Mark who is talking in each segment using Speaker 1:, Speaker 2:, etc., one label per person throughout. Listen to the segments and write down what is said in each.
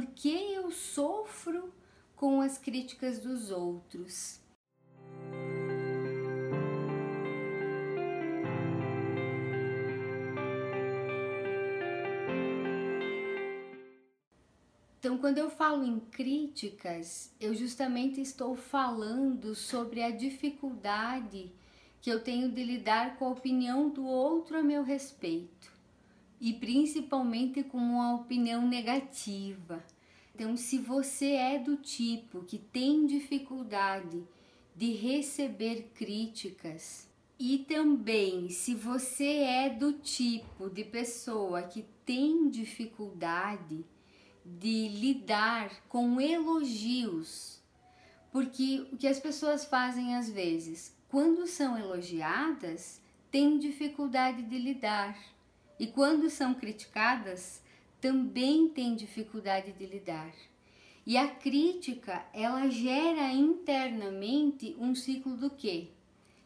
Speaker 1: por que eu sofro com as críticas dos outros. Então, quando eu falo em críticas, eu justamente estou falando sobre a dificuldade que eu tenho de lidar com a opinião do outro a meu respeito e principalmente com uma opinião negativa. Então, se você é do tipo que tem dificuldade de receber críticas, e também se você é do tipo de pessoa que tem dificuldade de lidar com elogios, porque o que as pessoas fazem às vezes, quando são elogiadas, têm dificuldade de lidar, e quando são criticadas, também têm dificuldade de lidar. E a crítica, ela gera internamente um ciclo do quê?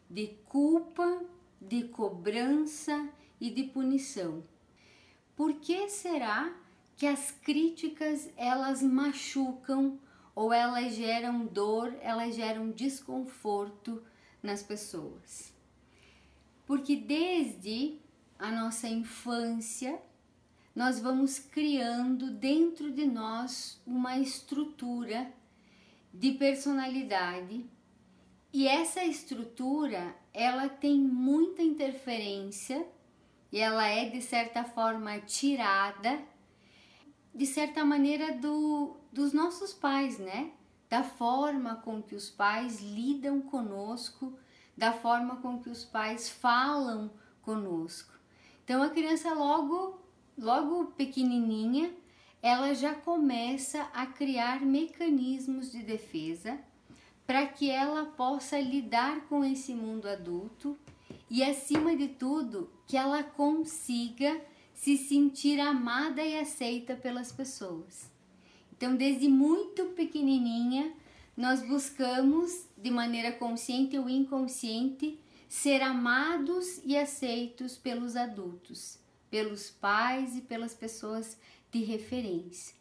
Speaker 1: De culpa, de cobrança e de punição. Por que será que as críticas elas machucam ou elas geram dor, elas geram desconforto nas pessoas. Porque desde a nossa infância, nós vamos criando dentro de nós uma estrutura de personalidade e essa estrutura ela tem muita interferência e ela é de certa forma tirada de certa maneira, do, dos nossos pais, né? Da forma com que os pais lidam conosco, da forma com que os pais falam conosco. Então a criança logo, logo pequenininha, ela já começa a criar mecanismos de defesa para que ela possa lidar com esse mundo adulto e acima de tudo que ela consiga se sentir amada e aceita pelas pessoas. Então, desde muito pequenininha, nós buscamos, de maneira consciente ou inconsciente, ser amados e aceitos pelos adultos, pelos pais e pelas pessoas de referência.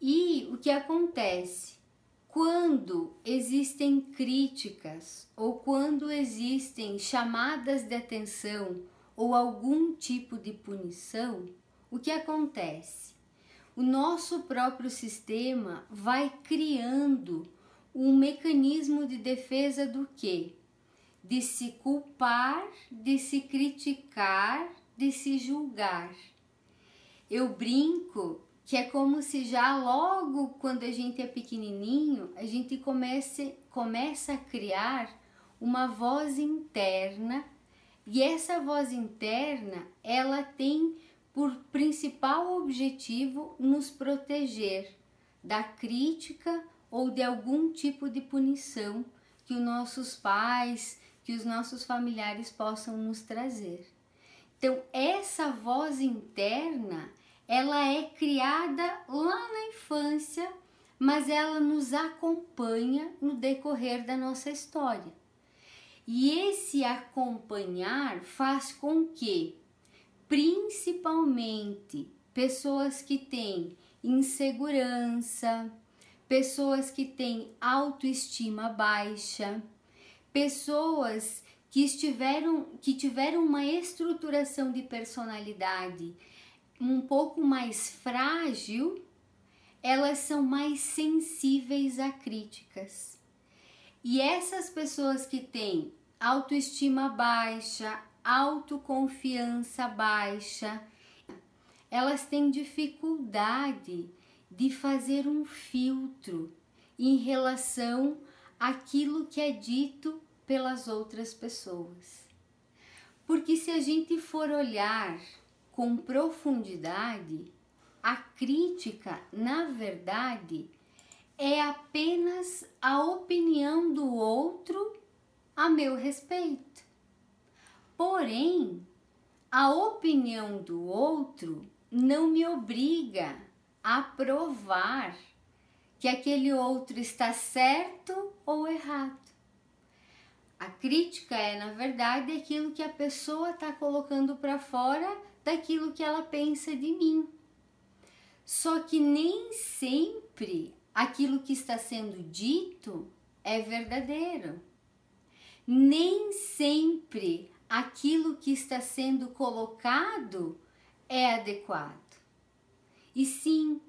Speaker 1: E o que acontece quando existem críticas ou quando existem chamadas de atenção ou algum tipo de punição, o que acontece? O nosso próprio sistema vai criando um mecanismo de defesa do que? De se culpar, de se criticar, de se julgar. Eu brinco que é como se já logo quando a gente é pequenininho, a gente comece, começa a criar uma voz interna e essa voz interna, ela tem por principal objetivo nos proteger da crítica ou de algum tipo de punição que os nossos pais, que os nossos familiares possam nos trazer. Então, essa voz interna, ela é criada lá na infância, mas ela nos acompanha no decorrer da nossa história. E esse acompanhar faz com que, principalmente, pessoas que têm insegurança, pessoas que têm autoestima baixa, pessoas que estiveram que tiveram uma estruturação de personalidade um pouco mais frágil, elas são mais sensíveis a críticas. E essas pessoas que têm autoestima baixa, autoconfiança baixa, elas têm dificuldade de fazer um filtro em relação àquilo que é dito pelas outras pessoas. Porque se a gente for olhar com profundidade, a crítica, na verdade, é apenas a opinião do outro a meu respeito. Porém, a opinião do outro não me obriga a provar que aquele outro está certo ou errado. A crítica é, na verdade, aquilo que a pessoa está colocando para fora daquilo que ela pensa de mim. Só que nem sempre aquilo que está sendo dito é verdadeiro. Nem sempre aquilo que está sendo colocado é adequado. E sim,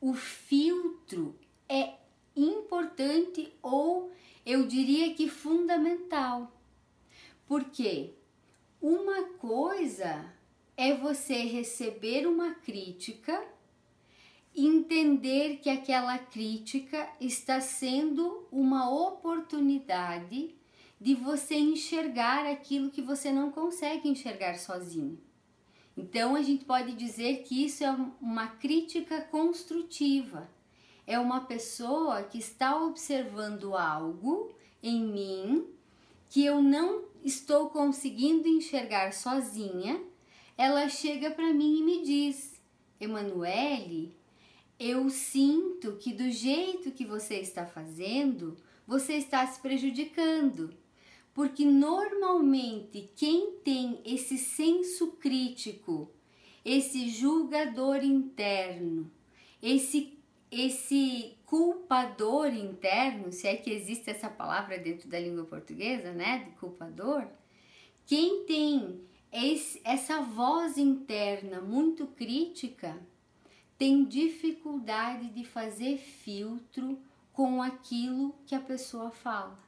Speaker 1: o filtro é importante ou eu diria que fundamental. Porque uma coisa é você receber uma crítica, entender que aquela crítica está sendo uma oportunidade de você enxergar aquilo que você não consegue enxergar sozinho. Então a gente pode dizer que isso é uma crítica construtiva. É uma pessoa que está observando algo em mim que eu não estou conseguindo enxergar sozinha. Ela chega para mim e me diz: Emanuele, eu sinto que do jeito que você está fazendo, você está se prejudicando. Porque normalmente quem tem esse senso crítico, esse julgador interno, esse esse culpador interno, se é que existe essa palavra dentro da língua portuguesa, né, de culpador, quem tem esse, essa voz interna muito crítica tem dificuldade de fazer filtro com aquilo que a pessoa fala.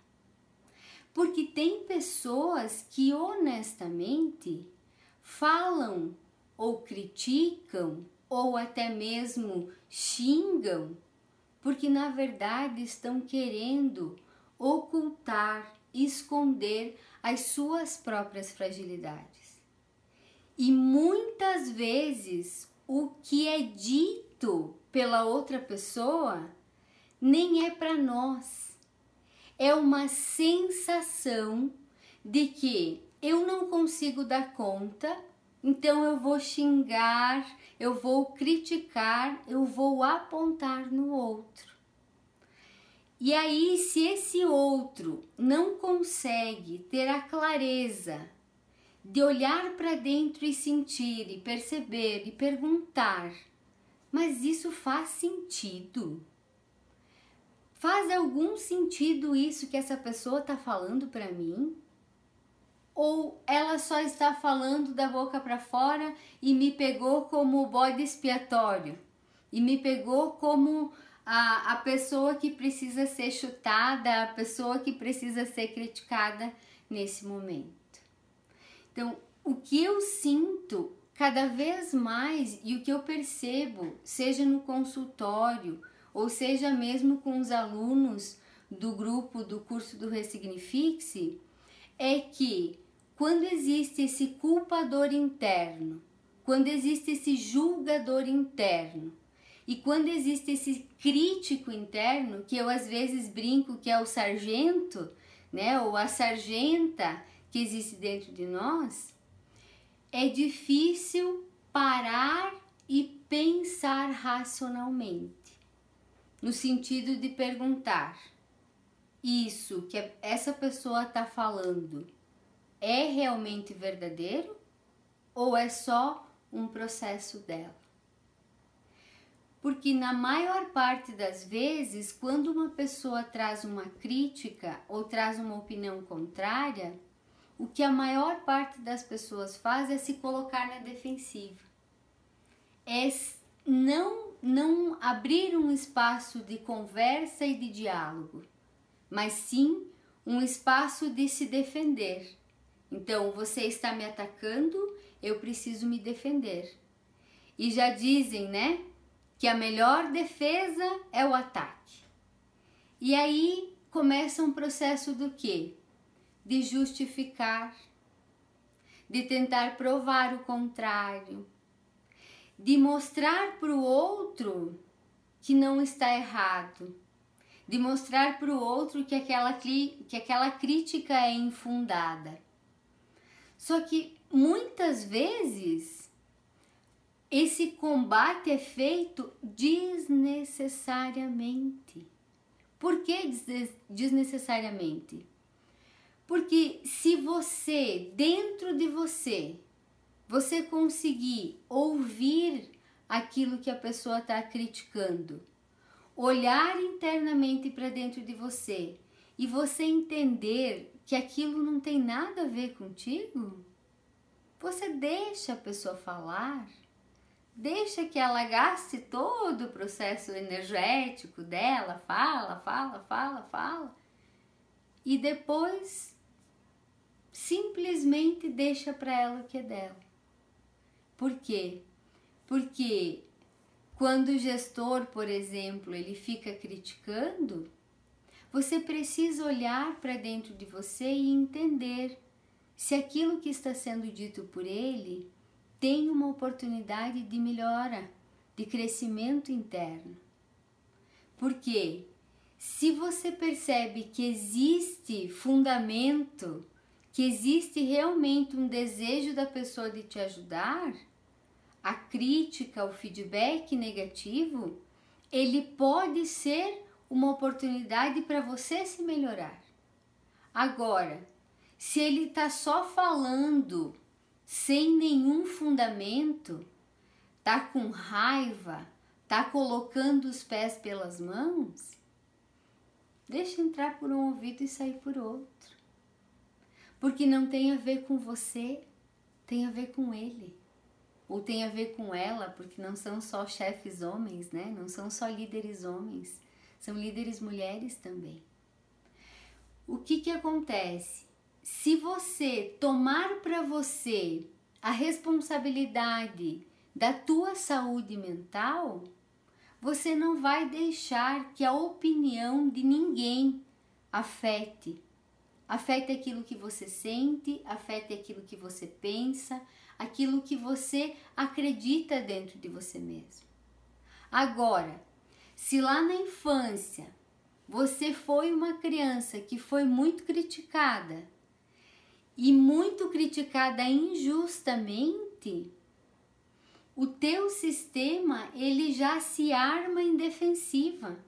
Speaker 1: Porque tem pessoas que honestamente falam ou criticam ou até mesmo xingam, porque na verdade estão querendo ocultar, esconder as suas próprias fragilidades. E muitas vezes o que é dito pela outra pessoa nem é para nós é uma sensação de que eu não consigo dar conta, então eu vou xingar, eu vou criticar, eu vou apontar no outro. E aí, se esse outro não consegue ter a clareza de olhar para dentro e sentir, e perceber e perguntar, mas isso faz sentido? Faz algum sentido isso que essa pessoa está falando para mim? Ou ela só está falando da boca para fora e me pegou como bode expiatório? E me pegou como a, a pessoa que precisa ser chutada, a pessoa que precisa ser criticada nesse momento. Então, o que eu sinto cada vez mais e o que eu percebo, seja no consultório, ou seja mesmo com os alunos do grupo do curso do Ressignifique-se, é que quando existe esse culpador interno, quando existe esse julgador interno e quando existe esse crítico interno, que eu às vezes brinco que é o sargento, né, ou a sargenta que existe dentro de nós, é difícil parar e pensar racionalmente no sentido de perguntar: isso que essa pessoa está falando é realmente verdadeiro ou é só um processo dela? Porque na maior parte das vezes, quando uma pessoa traz uma crítica ou traz uma opinião contrária, o que a maior parte das pessoas faz é se colocar na defensiva. É não não abrir um espaço de conversa e de diálogo, mas sim um espaço de se defender. Então, você está me atacando, eu preciso me defender. E já dizem, né, que a melhor defesa é o ataque. E aí começa um processo do quê? De justificar, de tentar provar o contrário, de mostrar para o outro que não está errado, de mostrar para o outro que aquela, que aquela crítica é infundada. Só que muitas vezes esse combate é feito desnecessariamente. Por que desnecessariamente? Porque se você, dentro de você, você conseguir ouvir aquilo que a pessoa está criticando. Olhar internamente para dentro de você e você entender que aquilo não tem nada a ver contigo, você deixa a pessoa falar, deixa que ela gaste todo o processo energético dela, fala, fala, fala, fala, e depois simplesmente deixa para ela o que é dela. Por quê? Porque quando o gestor, por exemplo, ele fica criticando, você precisa olhar para dentro de você e entender se aquilo que está sendo dito por ele tem uma oportunidade de melhora, de crescimento interno. Porque se você percebe que existe fundamento, que existe realmente um desejo da pessoa de te ajudar, a crítica, o feedback negativo, ele pode ser uma oportunidade para você se melhorar. Agora, se ele está só falando sem nenhum fundamento, tá com raiva, tá colocando os pés pelas mãos, deixa entrar por um ouvido e sair por outro. Porque não tem a ver com você, tem a ver com ele. Ou tem a ver com ela, porque não são só chefes homens, né? Não são só líderes homens são líderes mulheres também. O que que acontece? Se você tomar para você a responsabilidade da tua saúde mental, você não vai deixar que a opinião de ninguém afete. Afete aquilo que você sente, afete aquilo que você pensa, aquilo que você acredita dentro de você mesmo. Agora, se lá na infância você foi uma criança que foi muito criticada e muito criticada injustamente, o teu sistema ele já se arma em defensiva.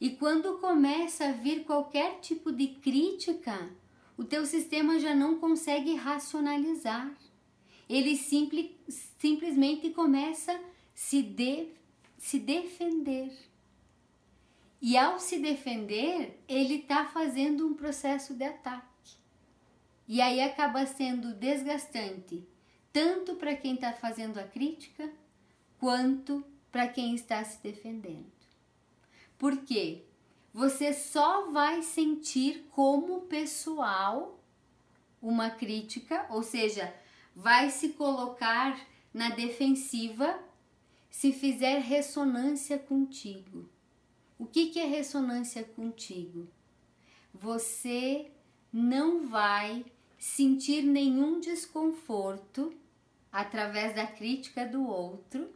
Speaker 1: E quando começa a vir qualquer tipo de crítica, o teu sistema já não consegue racionalizar. Ele simple, simplesmente começa a se, de, se defender. E ao se defender, ele está fazendo um processo de ataque. E aí acaba sendo desgastante, tanto para quem está fazendo a crítica, quanto para quem está se defendendo. Por quê? Você só vai sentir como pessoal uma crítica, ou seja, vai se colocar na defensiva se fizer ressonância contigo. O que, que é ressonância contigo? Você não vai sentir nenhum desconforto através da crítica do outro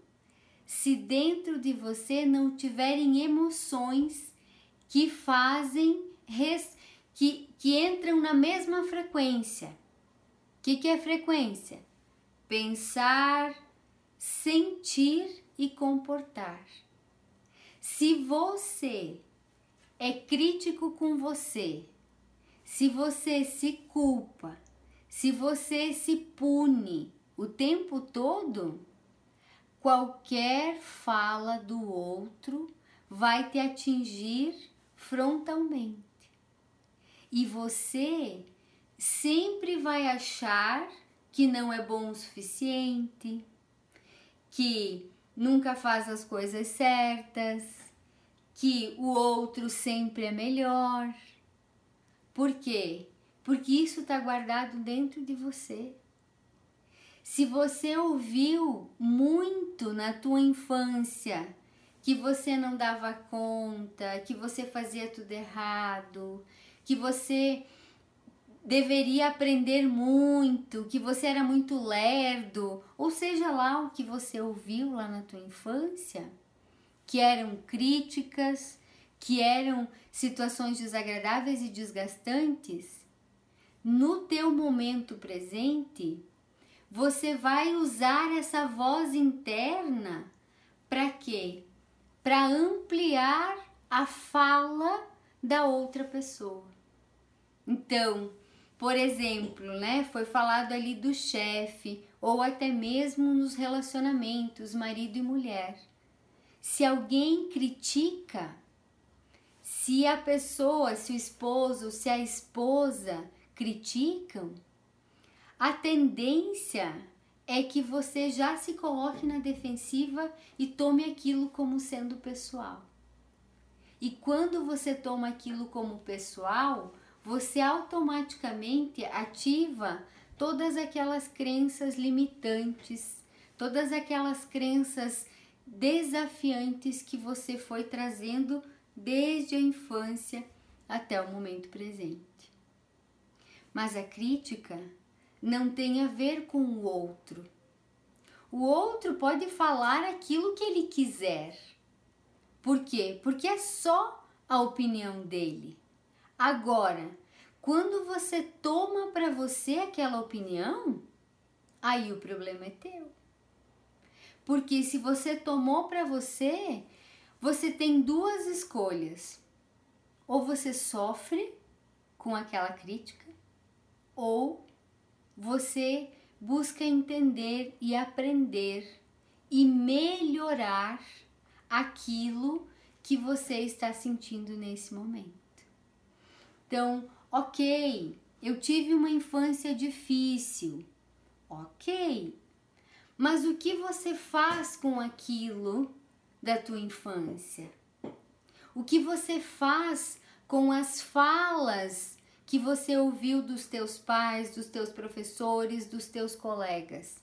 Speaker 1: se dentro de você não tiverem emoções que fazem que, que entram na mesma frequência. O que, que é frequência? Pensar, sentir e comportar. Se você é crítico com você, se você se culpa, se você se pune o tempo todo, qualquer fala do outro vai te atingir frontalmente. E você sempre vai achar que não é bom o suficiente, que nunca faz as coisas certas, que o outro sempre é melhor. Por quê? Porque isso está guardado dentro de você. Se você ouviu muito na tua infância que você não dava conta, que você fazia tudo errado, que você deveria aprender muito, que você era muito lerdo, ou seja lá o que você ouviu lá na tua infância, que eram críticas, que eram situações desagradáveis e desgastantes, no teu momento presente, você vai usar essa voz interna para quê? Para ampliar a fala da outra pessoa. Então, por exemplo, né, foi falado ali do chefe ou até mesmo nos relacionamentos marido e mulher. Se alguém critica, se a pessoa, se o esposo, se a esposa criticam, a tendência é que você já se coloque na defensiva e tome aquilo como sendo pessoal. E quando você toma aquilo como pessoal, você automaticamente ativa todas aquelas crenças limitantes, todas aquelas crenças desafiantes que você foi trazendo desde a infância até o momento presente. Mas a crítica não tem a ver com o outro. O outro pode falar aquilo que ele quiser. Por quê? Porque é só a opinião dele. Agora, quando você toma para você aquela opinião, aí o problema é teu. Porque se você tomou para você, você tem duas escolhas. Ou você sofre com aquela crítica, ou você busca entender e aprender e melhorar aquilo que você está sentindo nesse momento. Então, ok, eu tive uma infância difícil, ok, mas o que você faz com aquilo da tua infância? O que você faz com as falas que você ouviu dos teus pais, dos teus professores, dos teus colegas?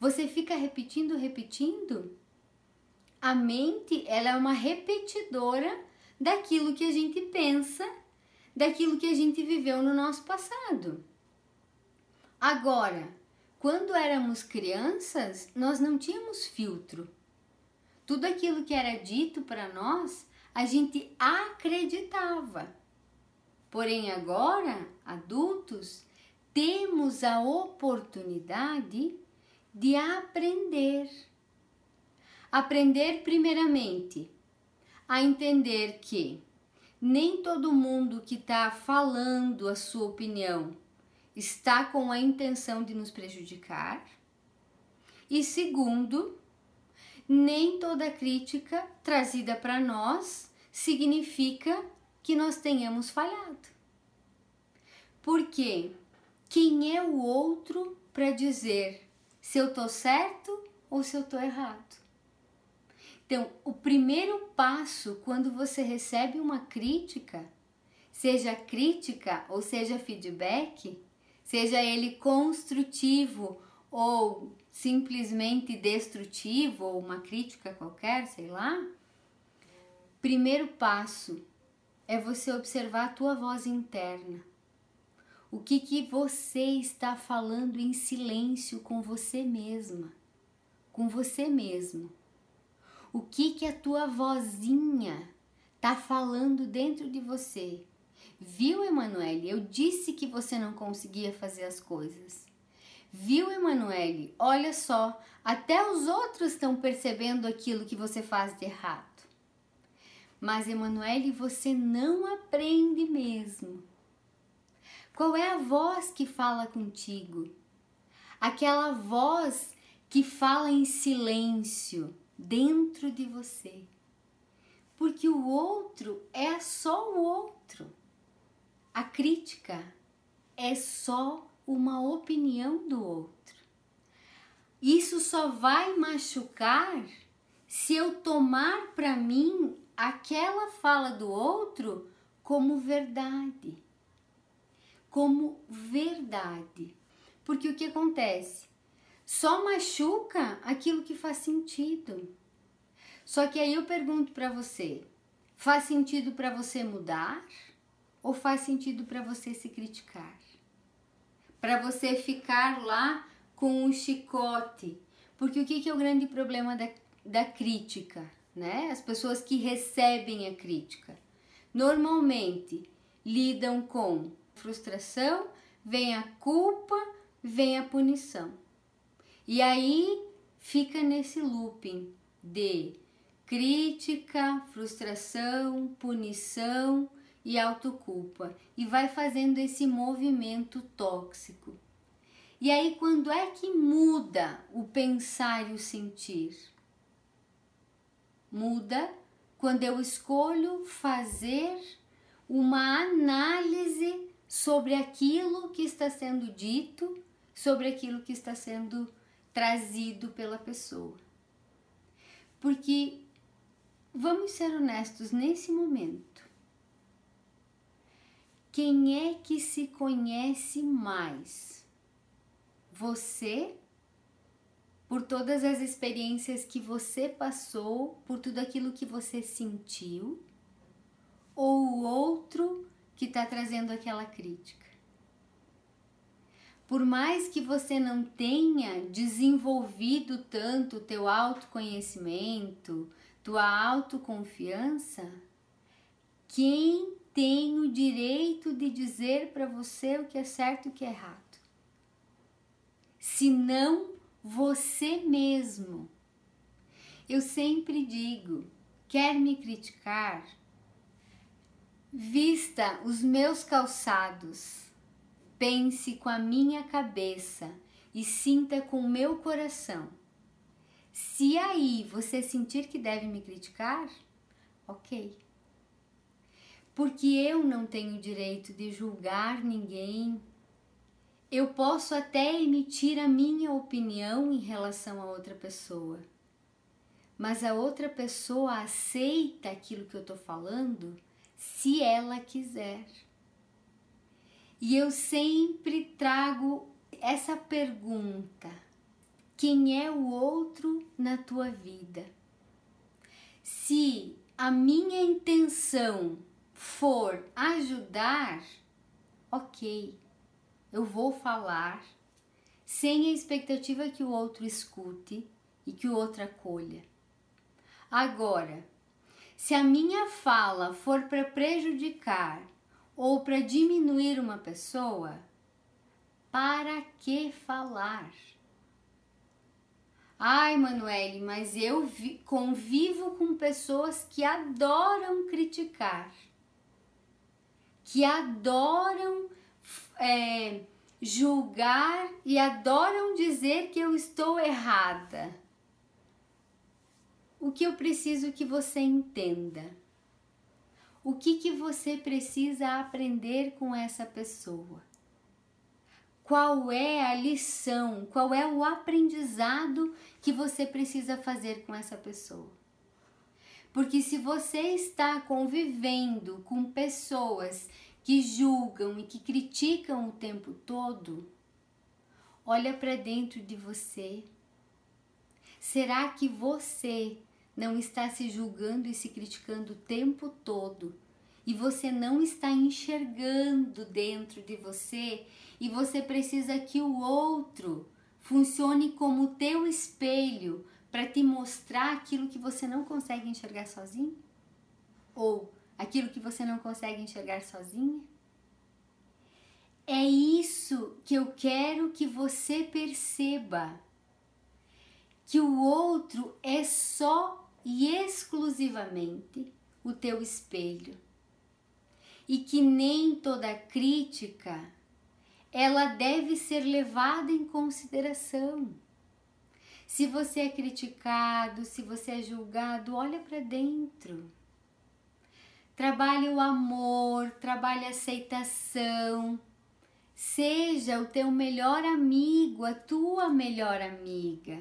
Speaker 1: Você fica repetindo, repetindo? A mente, ela é uma repetidora daquilo que a gente pensa, daquilo que a gente viveu no nosso passado. Agora, quando éramos crianças, nós não tínhamos filtro. Tudo aquilo que era dito para nós, a gente acreditava. Porém, agora, adultos, temos a oportunidade de aprender. Aprender, primeiramente, a entender que nem todo mundo que está falando a sua opinião está com a intenção de nos prejudicar. E segundo, nem toda crítica trazida para nós significa que nós tenhamos falhado. Porque quem é o outro para dizer se eu tô certo ou se eu tô errado? Então, o primeiro passo quando você recebe uma crítica, seja crítica ou seja feedback, seja ele construtivo ou simplesmente destrutivo ou uma crítica qualquer, sei lá, primeiro passo é você observar a tua voz interna. O que que você está falando em silêncio com você mesma, com você mesmo? O que que a tua vozinha tá falando dentro de você? Viu, Emanuele? Eu disse que você não conseguia fazer as coisas. Viu, Emanuele? Olha só, até os outros estão percebendo aquilo que você faz de errado. Mas, Emanuele, você não aprende mesmo. Qual é a voz que fala contigo? Aquela voz que fala em silêncio dentro de você. Porque o outro é só o outro. A crítica é só uma opinião do outro. Isso só vai machucar se eu tomar para mim aquela fala do outro como verdade. Como verdade. Porque o que acontece? Só machuca aquilo que faz sentido. Só que aí eu pergunto para você: faz sentido para você mudar ou faz sentido para você se criticar? Para você ficar lá com um chicote? Porque o que, que é o grande problema da, da crítica? né? As pessoas que recebem a crítica normalmente lidam com frustração, vem a culpa, vem a punição. E aí fica nesse looping de crítica, frustração, punição e autoculpa e vai fazendo esse movimento tóxico. E aí, quando é que muda o pensar e o sentir? Muda quando eu escolho fazer uma análise sobre aquilo que está sendo dito, sobre aquilo que está sendo trazido pela pessoa. Porque, vamos ser honestos, nesse momento, quem é que se conhece mais? Você, por todas as experiências que você passou, por tudo aquilo que você sentiu, ou o outro que está trazendo aquela crítica? Por mais que você não tenha desenvolvido tanto o teu autoconhecimento, tua autoconfiança, quem tem o direito de dizer para você o que é certo e o que é errado? Se não você mesmo. Eu sempre digo, quer me criticar? Vista os meus calçados pense com a minha cabeça e sinta com o meu coração. Se aí você sentir que deve me criticar, ok. Porque eu não tenho direito de julgar ninguém. Eu posso até emitir a minha opinião em relação a outra pessoa, mas a outra pessoa aceita aquilo que eu estou falando se ela quiser. E eu sempre trago essa pergunta: quem é o outro na tua vida? Se a minha intenção for ajudar, ok, eu vou falar sem a expectativa que o outro escute e que o outro acolha. Agora, se a minha fala for para prejudicar ou para diminuir uma pessoa, para que falar? Ai, Manuele, mas eu vi, convivo com pessoas que adoram criticar, que adoram é, julgar e adoram dizer que eu estou errada. O que eu preciso que você entenda o que, que você precisa aprender com essa pessoa? Qual é a lição, qual é o aprendizado que você precisa fazer com essa pessoa? Porque se você está convivendo com pessoas que julgam e que criticam o tempo todo, olha para dentro de você. Será que você não está se julgando e se criticando o tempo todo e você não está enxergando dentro de você e você precisa que o outro funcione como teu espelho para te mostrar aquilo que você não consegue enxergar sozinho? Ou aquilo que você não consegue enxergar sozinha? É isso que eu quero que você perceba. Que o outro é só e exclusivamente o teu espelho. E que nem toda crítica ela deve ser levada em consideração. Se você é criticado, se você é julgado, olha para dentro. Trabalhe o amor, trabalhe a aceitação. Seja o teu melhor amigo, a tua melhor amiga.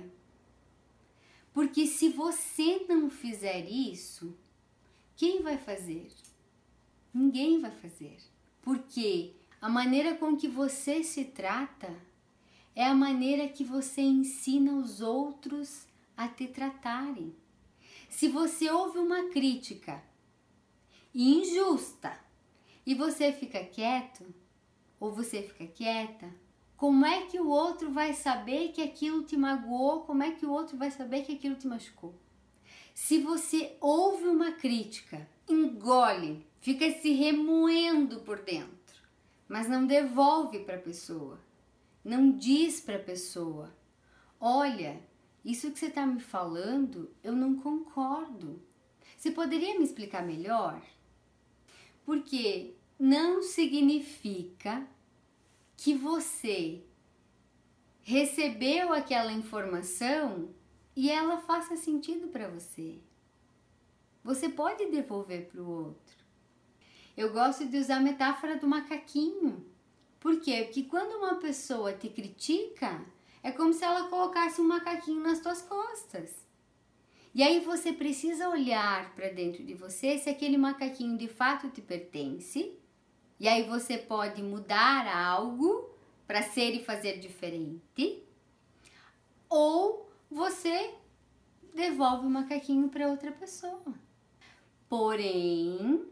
Speaker 1: Porque se você não fizer isso, quem vai fazer? Ninguém vai fazer. Porque a maneira com que você se trata é a maneira que você ensina os outros a te tratarem. Se você ouve uma crítica injusta e você fica quieto, ou você fica quieta, como é que o outro vai saber que aquilo te magoou? Como é que o outro vai saber que aquilo te machucou? Se você ouve uma crítica, engole, fica se remoendo por dentro, mas não devolve para a pessoa, não diz para a pessoa: olha, isso que você está me falando, eu não concordo. Você poderia me explicar melhor? Porque não significa que você recebeu aquela informação e ela faça sentido para você. Você pode devolver para o outro. Eu gosto de usar a metáfora do macaquinho. Por quê? Porque quando uma pessoa te critica, é como se ela colocasse um macaquinho nas tuas costas. E aí você precisa olhar para dentro de você se aquele macaquinho de fato te pertence. E aí você pode mudar algo para ser e fazer diferente. Ou você devolve o macaquinho para outra pessoa. Porém,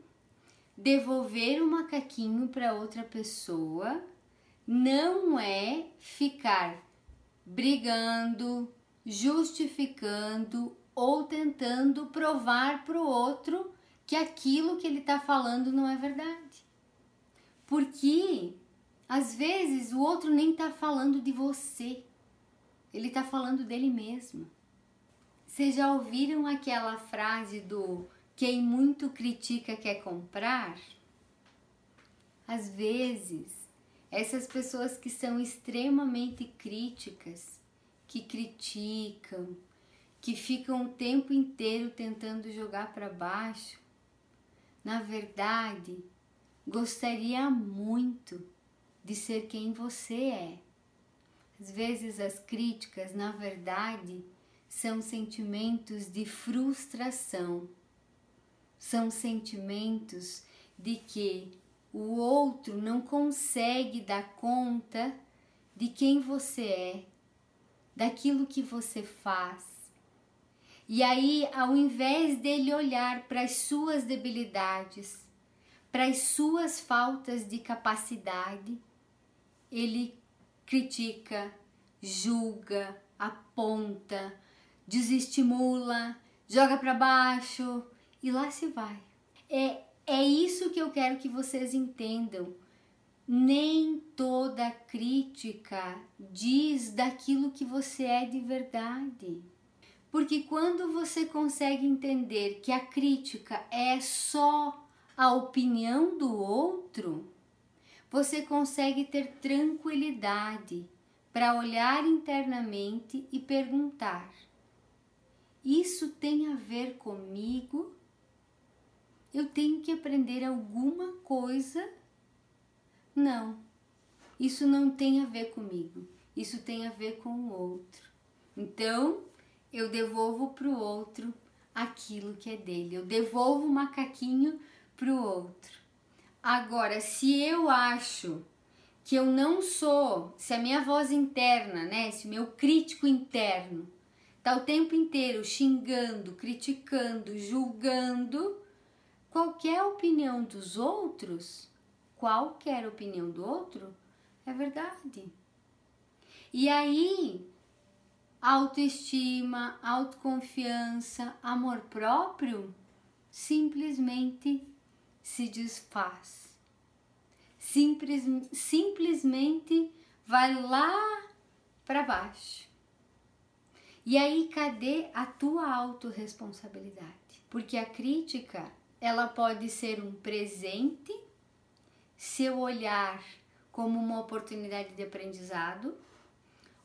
Speaker 1: devolver o macaquinho para outra pessoa não é ficar brigando, justificando ou tentando provar para o outro que aquilo que ele está falando não é verdade. Porque às vezes o outro nem está falando de você, ele está falando dele mesmo. Vocês já ouviram aquela frase do quem muito critica quer comprar? Às vezes, essas pessoas que são extremamente críticas, que criticam, que ficam o tempo inteiro tentando jogar para baixo, na verdade, gostaria muito de ser quem você é. Às vezes as críticas, na verdade, são sentimentos de frustração. São sentimentos de que o outro não consegue dar conta de quem você é, daquilo que você faz, e aí, ao invés dele olhar para as suas debilidades, para as suas faltas de capacidade, ele critica, julga, aponta, desestimula, joga para baixo e lá se vai. É, é isso que eu quero que vocês entendam. Nem toda crítica diz daquilo que você é de verdade. Porque quando você consegue entender que a crítica é só a opinião do outro, você consegue ter tranquilidade para olhar internamente e perguntar: Isso tem a ver comigo? Eu tenho que aprender alguma coisa? Não, isso não tem a ver comigo, isso tem a ver com o outro. Então, eu devolvo para o outro aquilo que é dele. Eu devolvo o macaquinho para o outro. Agora, se eu acho que eu não sou, se a minha voz interna, né, se o meu crítico interno tá o tempo inteiro xingando, criticando, julgando qualquer opinião dos outros, qualquer opinião do outro, é verdade. E aí autoestima, autoconfiança, amor próprio simplesmente se desfaz. Simples, simplesmente vai lá para baixo. E aí, cadê a tua autorresponsabilidade? Porque a crítica, ela pode ser um presente se eu olhar como uma oportunidade de aprendizado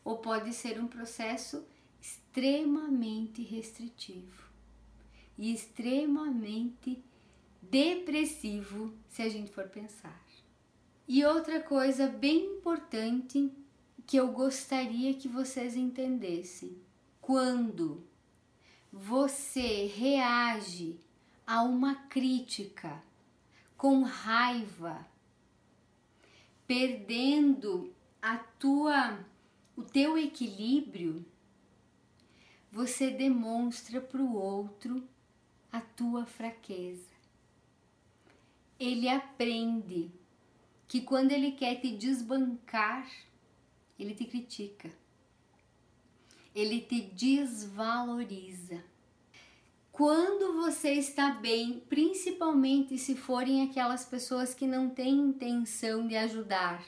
Speaker 1: ou pode ser um processo extremamente restritivo e extremamente depressivo se a gente for pensar. E outra coisa bem importante que eu gostaria que vocês entendessem: quando você reage a uma crítica com raiva, perdendo a tua o teu equilíbrio, você demonstra para o outro a tua fraqueza. Ele aprende que quando ele quer te desbancar, ele te critica. Ele te desvaloriza. Quando você está bem, principalmente se forem aquelas pessoas que não têm intenção de ajudar,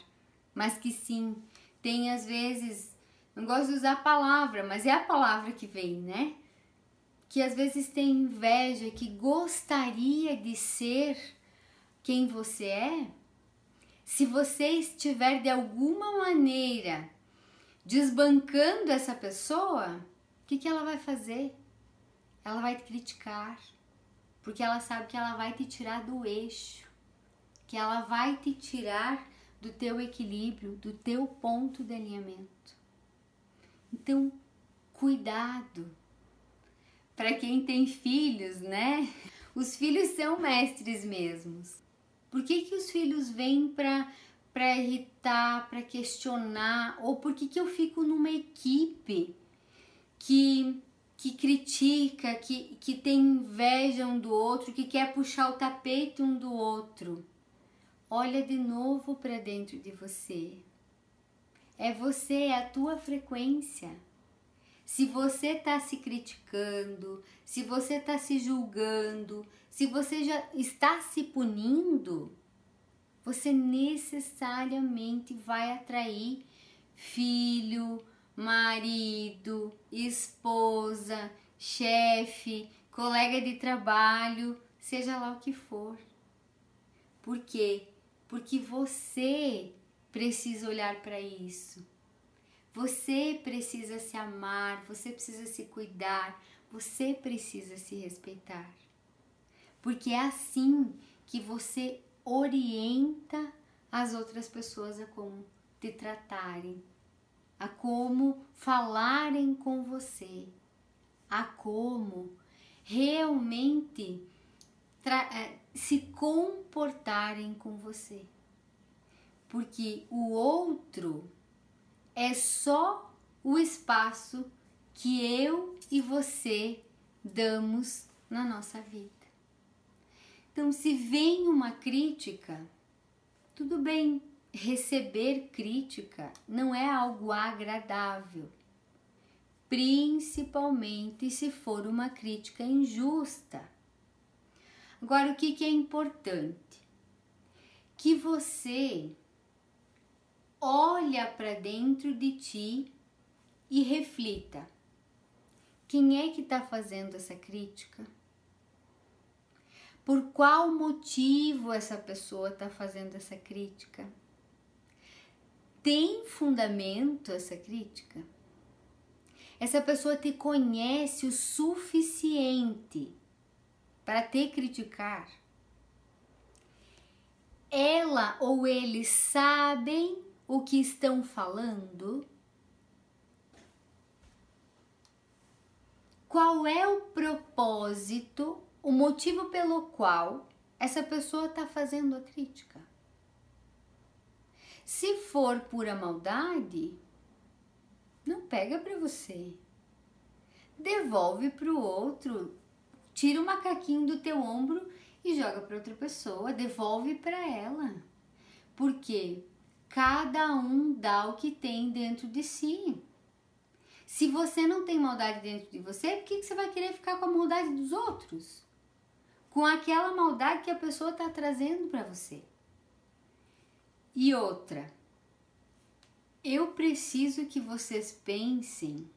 Speaker 1: mas que sim tem às vezes, não gosto de usar a palavra, mas é a palavra que vem, né? Que às vezes tem inveja, que gostaria de ser quem você é. Se você estiver de alguma maneira desbancando essa pessoa, o que, que ela vai fazer? Ela vai te criticar, porque ela sabe que ela vai te tirar do eixo, que ela vai te tirar do teu equilíbrio, do teu ponto de alinhamento. Então, cuidado. Para quem tem filhos, né? Os filhos são mestres mesmos. Por que, que os filhos vêm para para irritar, para questionar, ou por que, que eu fico numa equipe que que critica, que, que tem inveja um do outro, que quer puxar o tapete um do outro. Olha de novo para dentro de você. É você, é a tua frequência. Se você está se criticando, se você está se julgando, se você já está se punindo, você necessariamente vai atrair filho, marido, esposa, chefe, colega de trabalho, seja lá o que for. Por quê? Porque você precisa olhar para isso. Você precisa se amar, você precisa se cuidar, você precisa se respeitar. Porque é assim que você orienta as outras pessoas a como te tratarem, a como falarem com você, a como realmente é, se comportarem com você. Porque o outro é só o espaço que eu e você damos na nossa vida. Então, se vem uma crítica, tudo bem, receber crítica não é algo agradável, principalmente se for uma crítica injusta. Agora, o que, que é importante? Que você olha para dentro de ti e reflita. Quem é que está fazendo essa crítica? Por qual motivo essa pessoa está fazendo essa crítica? tem fundamento essa crítica? Essa pessoa te conhece o suficiente para te criticar? Ela ou ele sabem o que estão falando? Qual é o propósito, o motivo pelo qual essa pessoa está fazendo a crítica? Se for pura maldade, não pega para você. Devolve para o outro. Tira o macaquinho do teu ombro e joga para outra pessoa, devolve para ela. Porque cada um dá o que tem dentro de si. Se você não tem maldade dentro de você, por que, que você vai querer ficar com a maldade dos outros? Com aquela maldade que a pessoa está trazendo para você. E outra, eu preciso que vocês pensem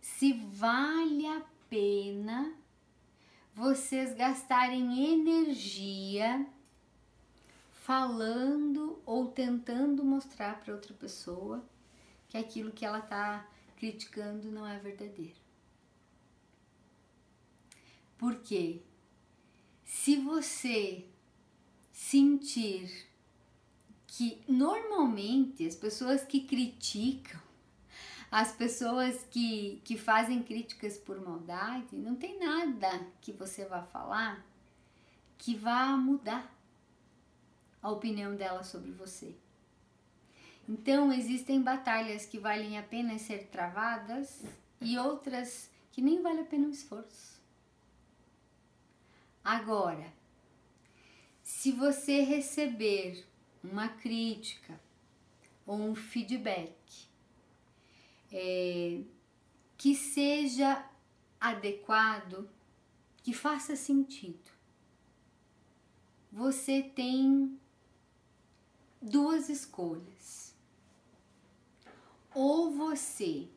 Speaker 1: se vale a pena vocês gastarem energia falando ou tentando mostrar para outra pessoa que aquilo que ela está criticando não é verdadeiro. Porque se você sentir que normalmente as pessoas que criticam, as pessoas que, que fazem críticas por maldade, não tem nada que você vá falar que vá mudar a opinião dela sobre você. Então, existem batalhas que valem a pena ser travadas e outras que nem vale a pena o esforço. Agora, se você receber uma crítica ou um feedback é, que seja adequado, que faça sentido. Você tem duas escolhas. Ou você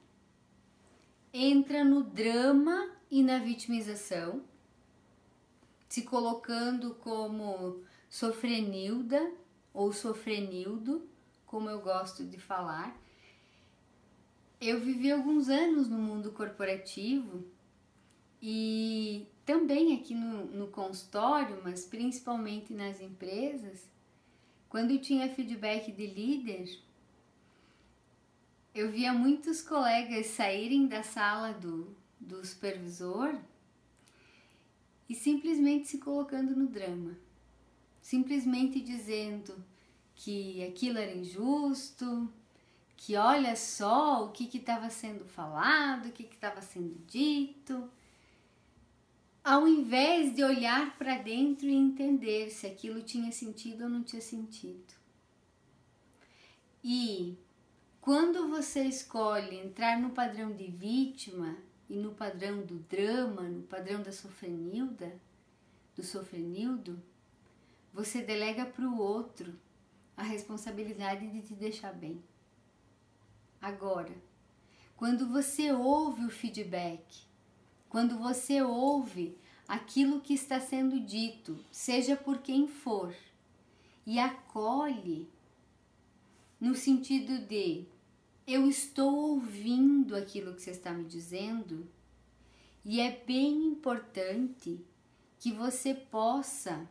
Speaker 1: entra no drama e na vitimização, se colocando como sofrenilda ou sofrenildo, como eu gosto de falar, Eu vivi alguns anos no mundo corporativo e também aqui no, no consultório, mas principalmente nas empresas, quando tinha feedback de líder, eu via muitos colegas saírem da sala do, do supervisor e simplesmente se colocando no drama, simplesmente dizendo que aquilo era injusto, que olha só o que estava sendo falado, o que estava sendo dito, ao invés de olhar para dentro e entender se aquilo tinha sentido ou não tinha sentido. E quando você escolhe entrar no padrão de vítima e no padrão do drama, no padrão da sofrenilda, do sofrenildo, você delega para o outro a responsabilidade de te deixar bem. Agora, quando você ouve o feedback, quando você ouve aquilo que está sendo dito, seja por quem for, e acolhe no sentido de eu estou ouvindo aquilo que você está me dizendo, e é bem importante que você possa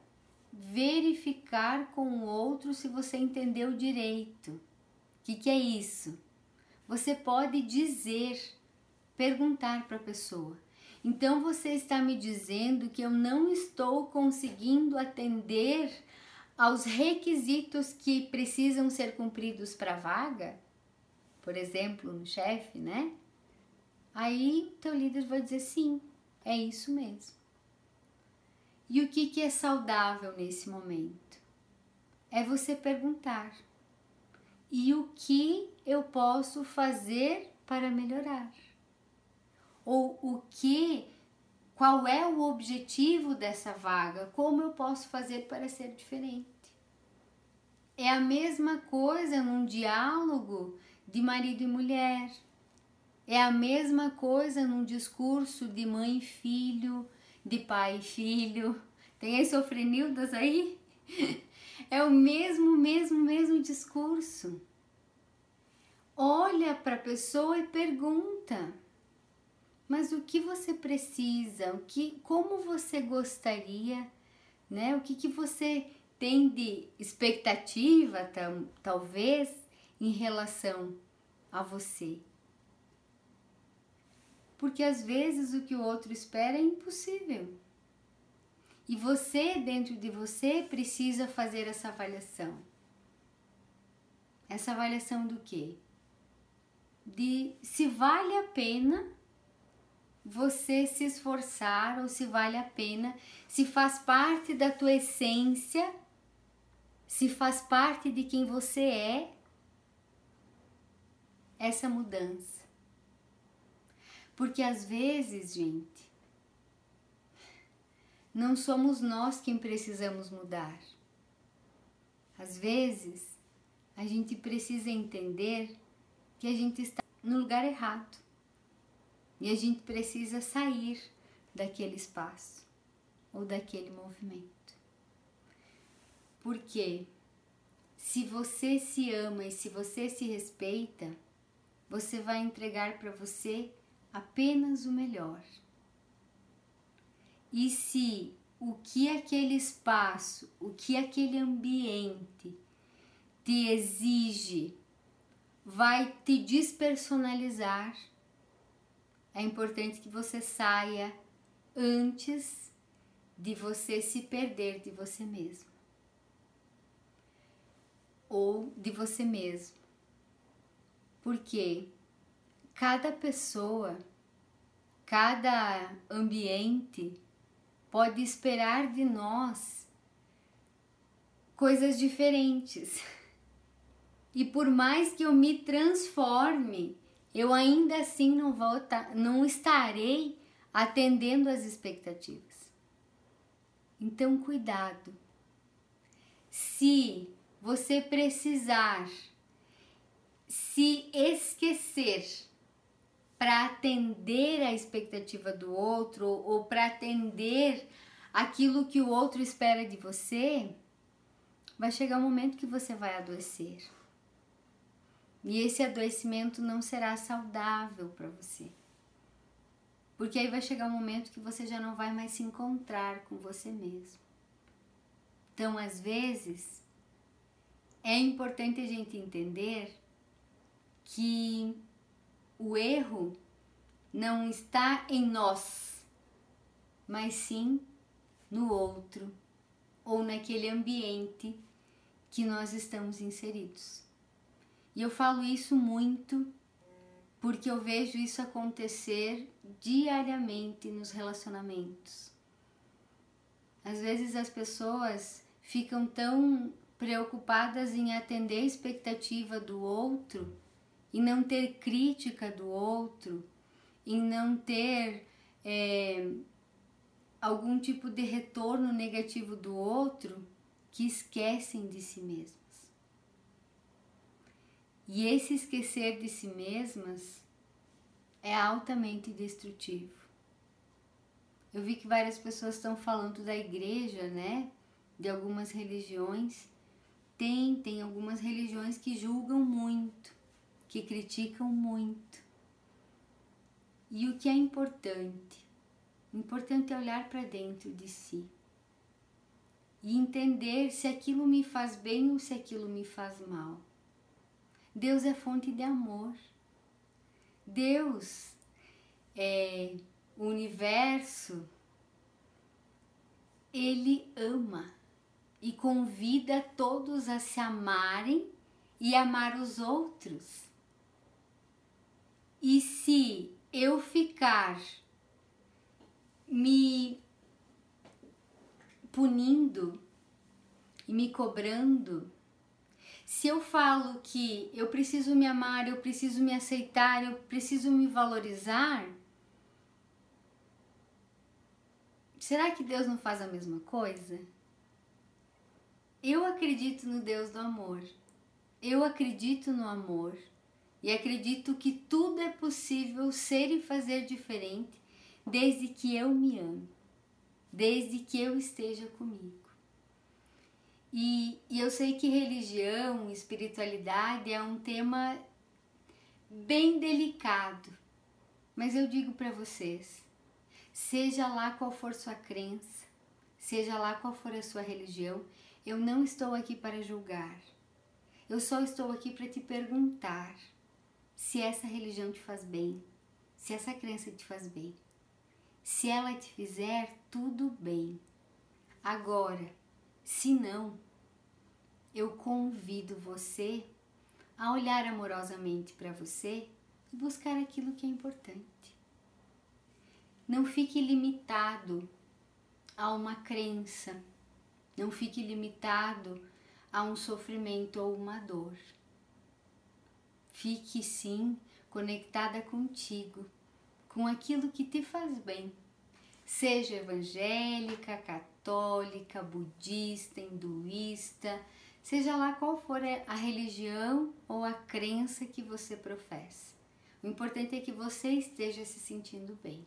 Speaker 1: verificar com o outro se você entendeu direito. O que, que é isso? você pode dizer, perguntar para a pessoa. Então você está me dizendo que eu não estou conseguindo atender aos requisitos que precisam ser cumpridos para a vaga? Por exemplo, no chefe, né? Aí teu líder vai dizer sim, é isso mesmo. E o que, que é saudável nesse momento? É você perguntar e o que eu posso fazer para melhorar? Ou o que, qual é o objetivo dessa vaga? Como eu posso fazer para ser diferente? É a mesma coisa num diálogo de marido e mulher. É a mesma coisa num discurso de mãe e filho, de pai e filho. Tem as sofrenildas aí? É o mesmo, mesmo, mesmo discurso. Olha para a pessoa e pergunta: mas o que você precisa? O que, como você gostaria, né? O que, que você tem de expectativa, talvez, em relação a você? Porque às vezes o que o outro espera é impossível. E você, dentro de você, precisa fazer essa avaliação. Essa avaliação do quê? De se vale a pena você se esforçar ou se vale a pena, se faz parte da tua essência, se faz parte de quem você é, essa mudança. Porque às vezes, gente, não somos nós quem precisamos mudar. Às vezes, a gente precisa entender que a gente está no lugar errado e a gente precisa sair daquele espaço ou daquele movimento. Porque se você se ama e se você se respeita, você vai entregar para você apenas o melhor. E se o que aquele espaço, o que aquele ambiente te exige vai te despersonalizar, é importante que você saia antes de você se perder de você mesmo ou de você mesmo. Porque cada pessoa, cada ambiente pode esperar de nós coisas diferentes. E por mais que eu me transforme, eu ainda assim não vou não estarei atendendo às expectativas. Então, cuidado. Se você precisar se esquecer para atender a expectativa do outro ou para atender aquilo que o outro espera de você, vai chegar um momento que você vai adoecer. E esse adoecimento não será saudável para você. Porque aí vai chegar um momento que você já não vai mais se encontrar com você mesmo. Então, às vezes, é importante a gente entender que o erro não está em nós, mas sim no outro ou naquele ambiente que nós estamos inseridos. E eu falo isso muito porque eu vejo isso acontecer diariamente nos relacionamentos. Às vezes as pessoas ficam tão preocupadas em atender a expectativa do outro e não ter crítica do outro, em não ter é, algum tipo de retorno negativo do outro, que esquecem de si mesmas. E esse esquecer de si mesmas é altamente destrutivo. Eu vi que várias pessoas estão falando da igreja, né? De algumas religiões. Tem, tem algumas religiões que julgam muito, que criticam muito. E o que é importante? Importante é olhar para dentro de si e entender se aquilo me faz bem ou se aquilo me faz mal. Deus é fonte de amor. Deus é o universo. Ele ama e convida todos a se amarem e amar os outros. E se eu ficar me punindo e me cobrando, se eu falo que eu preciso me amar, eu preciso me aceitar, eu preciso me valorizar, será que Deus não faz a mesma coisa? Eu acredito no Deus do amor. Eu acredito no amor e acredito que tudo é possível ser e fazer diferente desde que eu me ame, desde que eu esteja comigo. E, e eu sei que religião, espiritualidade é um tema bem delicado, mas eu digo para vocês: seja lá qual for sua crença, seja lá qual for a sua religião, eu não estou aqui para julgar. Eu só estou aqui para te perguntar se essa religião te faz bem, se essa crença te faz bem. Se ela te fizer, tudo bem. Agora, se não, eu convido você a olhar amorosamente para você e buscar aquilo que é importante. Não fique limitado a uma crença, não fique limitado a um sofrimento ou uma dor. Fique sim conectada contigo, com aquilo que te faz bem. Seja evangélica, católica, budista, hinduísta, seja lá qual for a religião ou a crença que você professa. O importante é que você esteja se sentindo bem.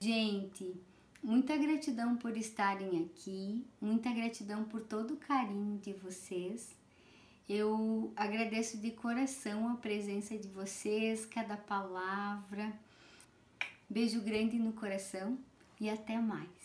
Speaker 1: Gente, muita gratidão por estarem aqui, muita gratidão por todo o carinho de vocês. Eu agradeço de coração a presença de vocês, cada palavra. Beijo grande no coração e até mais.